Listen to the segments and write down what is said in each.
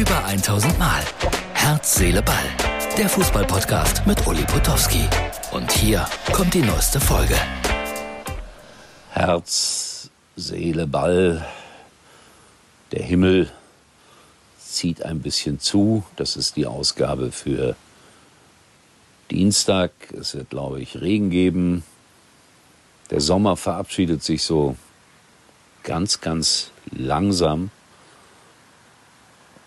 Über 1000 Mal. Herz, Seele, Ball. Der Fußballpodcast mit Uli Potowski. Und hier kommt die neueste Folge. Herz, Seele, Ball. Der Himmel zieht ein bisschen zu. Das ist die Ausgabe für Dienstag. Es wird, glaube ich, Regen geben. Der Sommer verabschiedet sich so ganz, ganz langsam.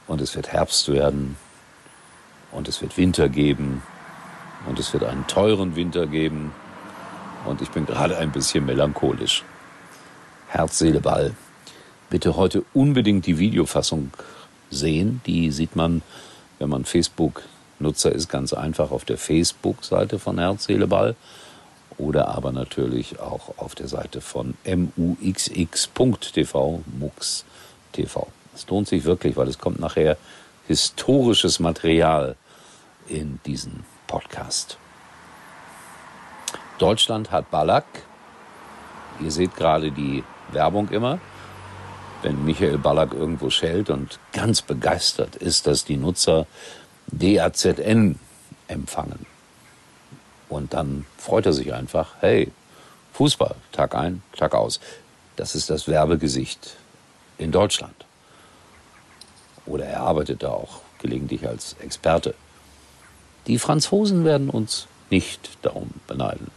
Und es wird Herbst werden. Und es wird Winter geben. Und es wird einen teuren Winter geben. Und ich bin gerade ein bisschen melancholisch. Herz, Seele, Ball. Bitte heute unbedingt die Videofassung sehen. Die sieht man, wenn man Facebook-Nutzer ist, ganz einfach auf der Facebook-Seite von Herz, Seele, Ball oder aber natürlich auch auf der Seite von muxx.tv, MUX TV. Es lohnt sich wirklich, weil es kommt nachher historisches Material in diesen Podcast. Deutschland hat Ballack. Ihr seht gerade die Werbung immer. Wenn Michael Ballack irgendwo schellt und ganz begeistert ist, dass die Nutzer DAZN empfangen. Und dann freut er sich einfach, hey, Fußball, Tag ein, Tag aus. Das ist das Werbegesicht in Deutschland. Oder er arbeitet da auch gelegentlich als Experte. Die Franzosen werden uns nicht darum beneiden.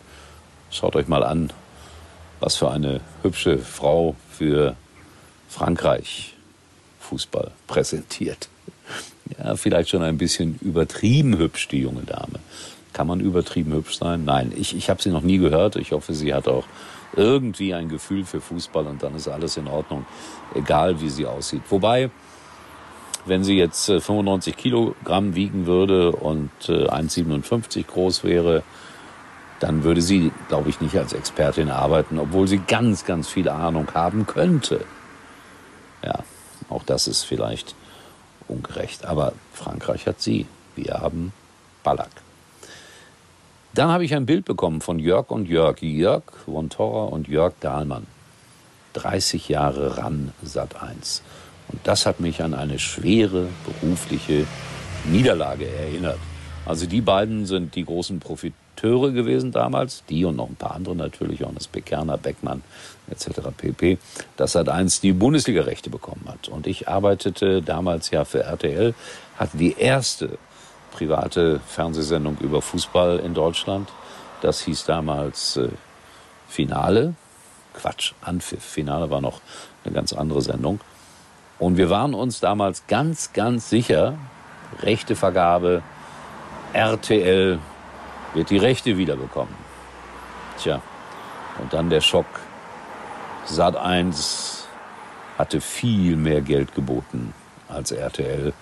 Schaut euch mal an, was für eine hübsche Frau für Frankreich Fußball präsentiert. Ja, vielleicht schon ein bisschen übertrieben hübsch, die junge Dame. Kann man übertrieben hübsch sein? Nein, ich, ich habe sie noch nie gehört. Ich hoffe, sie hat auch irgendwie ein Gefühl für Fußball und dann ist alles in Ordnung, egal wie sie aussieht. Wobei, wenn sie jetzt 95 äh, Kilogramm wiegen würde und 1,57 äh, groß wäre, dann würde sie, glaube ich, nicht als Expertin arbeiten, obwohl sie ganz, ganz viel Ahnung haben könnte. Ja, auch das ist vielleicht ungerecht. Aber Frankreich hat sie. Wir haben Ballack. Dann habe ich ein Bild bekommen von Jörg und Jörg, Jörg von Torra und Jörg Dahlmann. 30 Jahre ran Sat 1. Und das hat mich an eine schwere berufliche Niederlage erinnert. Also die beiden sind die großen Profiteure gewesen damals, die und noch ein paar andere natürlich, Johannes Bekerner, Beckmann etc. pp. Dass Sat 1 die Bundesliga-Rechte bekommen hat. Und ich arbeitete damals ja für RTL, hatte die erste private Fernsehsendung über Fußball in Deutschland. Das hieß damals äh, Finale. Quatsch, Anpfiff. Finale war noch eine ganz andere Sendung. Und wir waren uns damals ganz, ganz sicher, Rechtevergabe, RTL wird die Rechte wiederbekommen. Tja, und dann der Schock. Sat 1 hatte viel mehr Geld geboten als RTL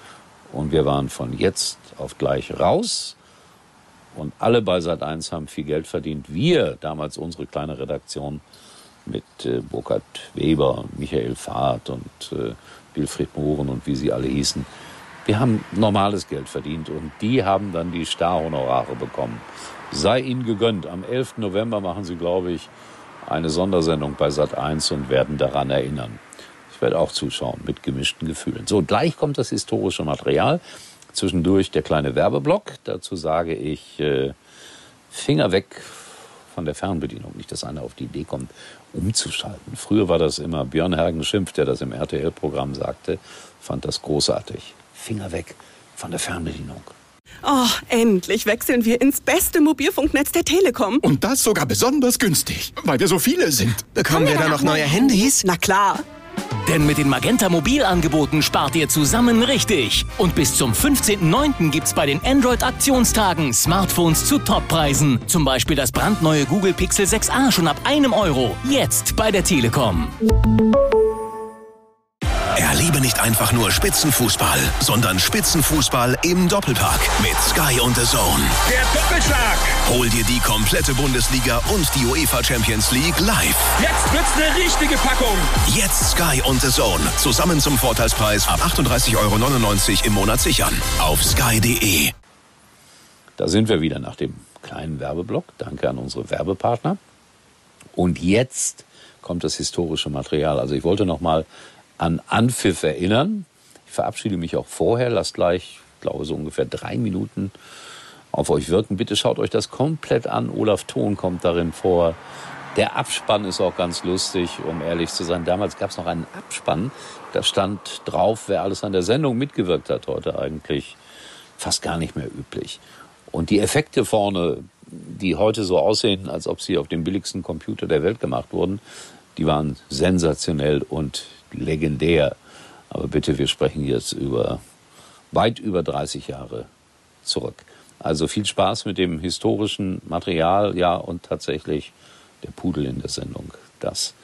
und wir waren von jetzt auf gleich raus. Und alle bei Sat1 haben viel Geld verdient. Wir, damals unsere kleine Redaktion mit äh, Burkhard Weber, Michael Fahrt und äh, Wilfried Mohren und wie sie alle hießen, wir haben normales Geld verdient und die haben dann die Starhonorare bekommen. Sei ihnen gegönnt. Am 11. November machen sie, glaube ich, eine Sondersendung bei Sat1 und werden daran erinnern. Ich werde auch zuschauen mit gemischten Gefühlen. So, gleich kommt das historische Material. Zwischendurch der kleine Werbeblock. Dazu sage ich äh, Finger weg von der Fernbedienung. Nicht, dass einer auf die Idee kommt, umzuschalten. Früher war das immer Björn Hergen Schimpf, der das im RTL-Programm sagte. Fand das großartig. Finger weg von der Fernbedienung. Oh, endlich wechseln wir ins beste Mobilfunknetz der Telekom. Und das sogar besonders günstig, weil wir so viele sind. Bekommen wir da noch neue Handys? Na klar. Denn mit den Magenta Mobilangeboten spart ihr zusammen richtig. Und bis zum 15.09. gibt's bei den Android-Aktionstagen Smartphones zu Toppreisen. Zum Beispiel das brandneue Google Pixel 6a schon ab einem Euro. Jetzt bei der Telekom. Erlebe nicht einfach nur Spitzenfußball, sondern Spitzenfußball im Doppelpack mit Sky und The Zone. Der Doppelschlag. Hol dir die komplette Bundesliga und die UEFA Champions League live. Jetzt wird's eine richtige Packung. Jetzt Sky und The Zone. Zusammen zum Vorteilspreis ab 38,99 Euro im Monat sichern. Auf sky.de. Da sind wir wieder nach dem kleinen Werbeblock. Danke an unsere Werbepartner. Und jetzt kommt das historische Material. Also ich wollte noch mal an Anpfiff erinnern. Ich verabschiede mich auch vorher, lasst gleich, ich glaube, so ungefähr drei Minuten auf euch wirken. Bitte schaut euch das komplett an. Olaf Thon kommt darin vor. Der Abspann ist auch ganz lustig, um ehrlich zu sein. Damals gab es noch einen Abspann. Da stand drauf, wer alles an der Sendung mitgewirkt hat. Heute eigentlich fast gar nicht mehr üblich. Und die Effekte vorne, die heute so aussehen, als ob sie auf dem billigsten Computer der Welt gemacht wurden, die waren sensationell und legendär. Aber bitte, wir sprechen jetzt über weit über 30 Jahre zurück. Also viel Spaß mit dem historischen Material, ja, und tatsächlich der Pudel in der Sendung. Das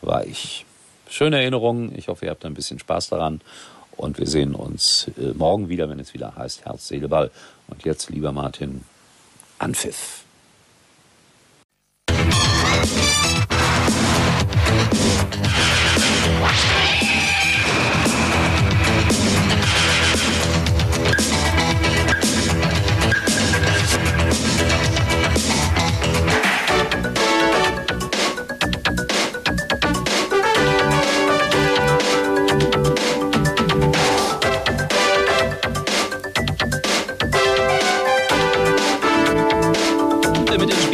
war ich. Schöne Erinnerungen. Ich hoffe, ihr habt ein bisschen Spaß daran. Und wir sehen uns äh, morgen wieder, wenn es wieder heißt Herz, Seele, Ball. Und jetzt, lieber Martin, Anpfiff.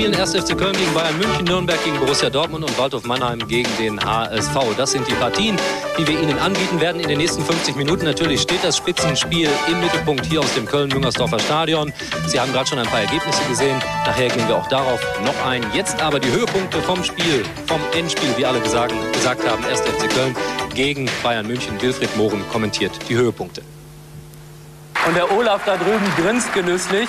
Spielen 1. FC Köln gegen Bayern München, Nürnberg gegen Borussia Dortmund und Waldhof Mannheim gegen den HSV. Das sind die Partien, die wir Ihnen anbieten werden in den nächsten 50 Minuten. Natürlich steht das Spitzenspiel im Mittelpunkt hier aus dem Köln-Müngersdorfer Stadion. Sie haben gerade schon ein paar Ergebnisse gesehen. Nachher gehen wir auch darauf noch ein. Jetzt aber die Höhepunkte vom Spiel, vom Endspiel, wie alle gesagt, gesagt haben. 1. FC Köln gegen Bayern München. Wilfried Mohren kommentiert die Höhepunkte. Und der Olaf da drüben grinst genüsslich.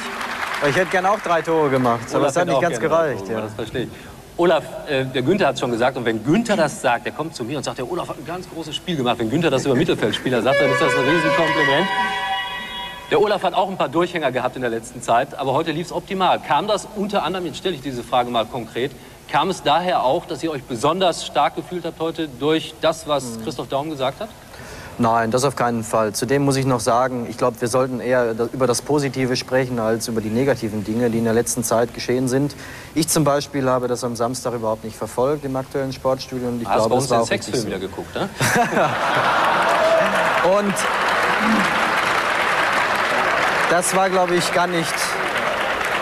Ich hätte gern auch drei Tore gemacht, aber Olaf das hat hätte nicht ganz gerne gereicht. Ja. Das verstehe ich. Olaf, äh, der Günther hat es schon gesagt, und wenn Günther das sagt, der kommt zu mir und sagt, der Olaf hat ein ganz großes Spiel gemacht. Wenn Günther das über Mittelfeldspieler sagt, dann ist das ein Riesenkompliment. Der Olaf hat auch ein paar Durchhänger gehabt in der letzten Zeit, aber heute lief es optimal. Kam das unter anderem, jetzt stelle ich diese Frage mal konkret, kam es daher auch, dass ihr euch besonders stark gefühlt habt heute durch das, was Mhm. Christoph Daum gesagt hat? Nein, das auf keinen Fall. Zudem muss ich noch sagen, ich glaube, wir sollten eher über das Positive sprechen als über die negativen Dinge, die in der letzten Zeit geschehen sind. Ich zum Beispiel habe das am Samstag überhaupt nicht verfolgt im aktuellen Sportstudio und ich Hast glaube, war den Sexfilm so. wieder geguckt, ne? Und das war, glaube ich, gar nicht,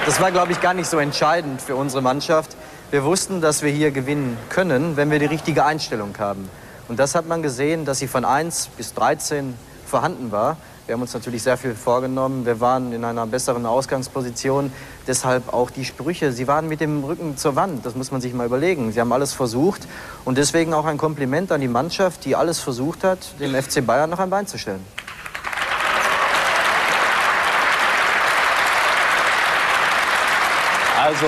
das war, glaube ich, gar nicht so entscheidend für unsere Mannschaft. Wir wussten, dass wir hier gewinnen können, wenn wir die richtige Einstellung haben. Und das hat man gesehen, dass sie von 1 bis 13 vorhanden war. Wir haben uns natürlich sehr viel vorgenommen. Wir waren in einer besseren Ausgangsposition. Deshalb auch die Sprüche. Sie waren mit dem Rücken zur Wand. Das muss man sich mal überlegen. Sie haben alles versucht. Und deswegen auch ein Kompliment an die Mannschaft, die alles versucht hat, dem FC Bayern noch ein Bein zu stellen. Also,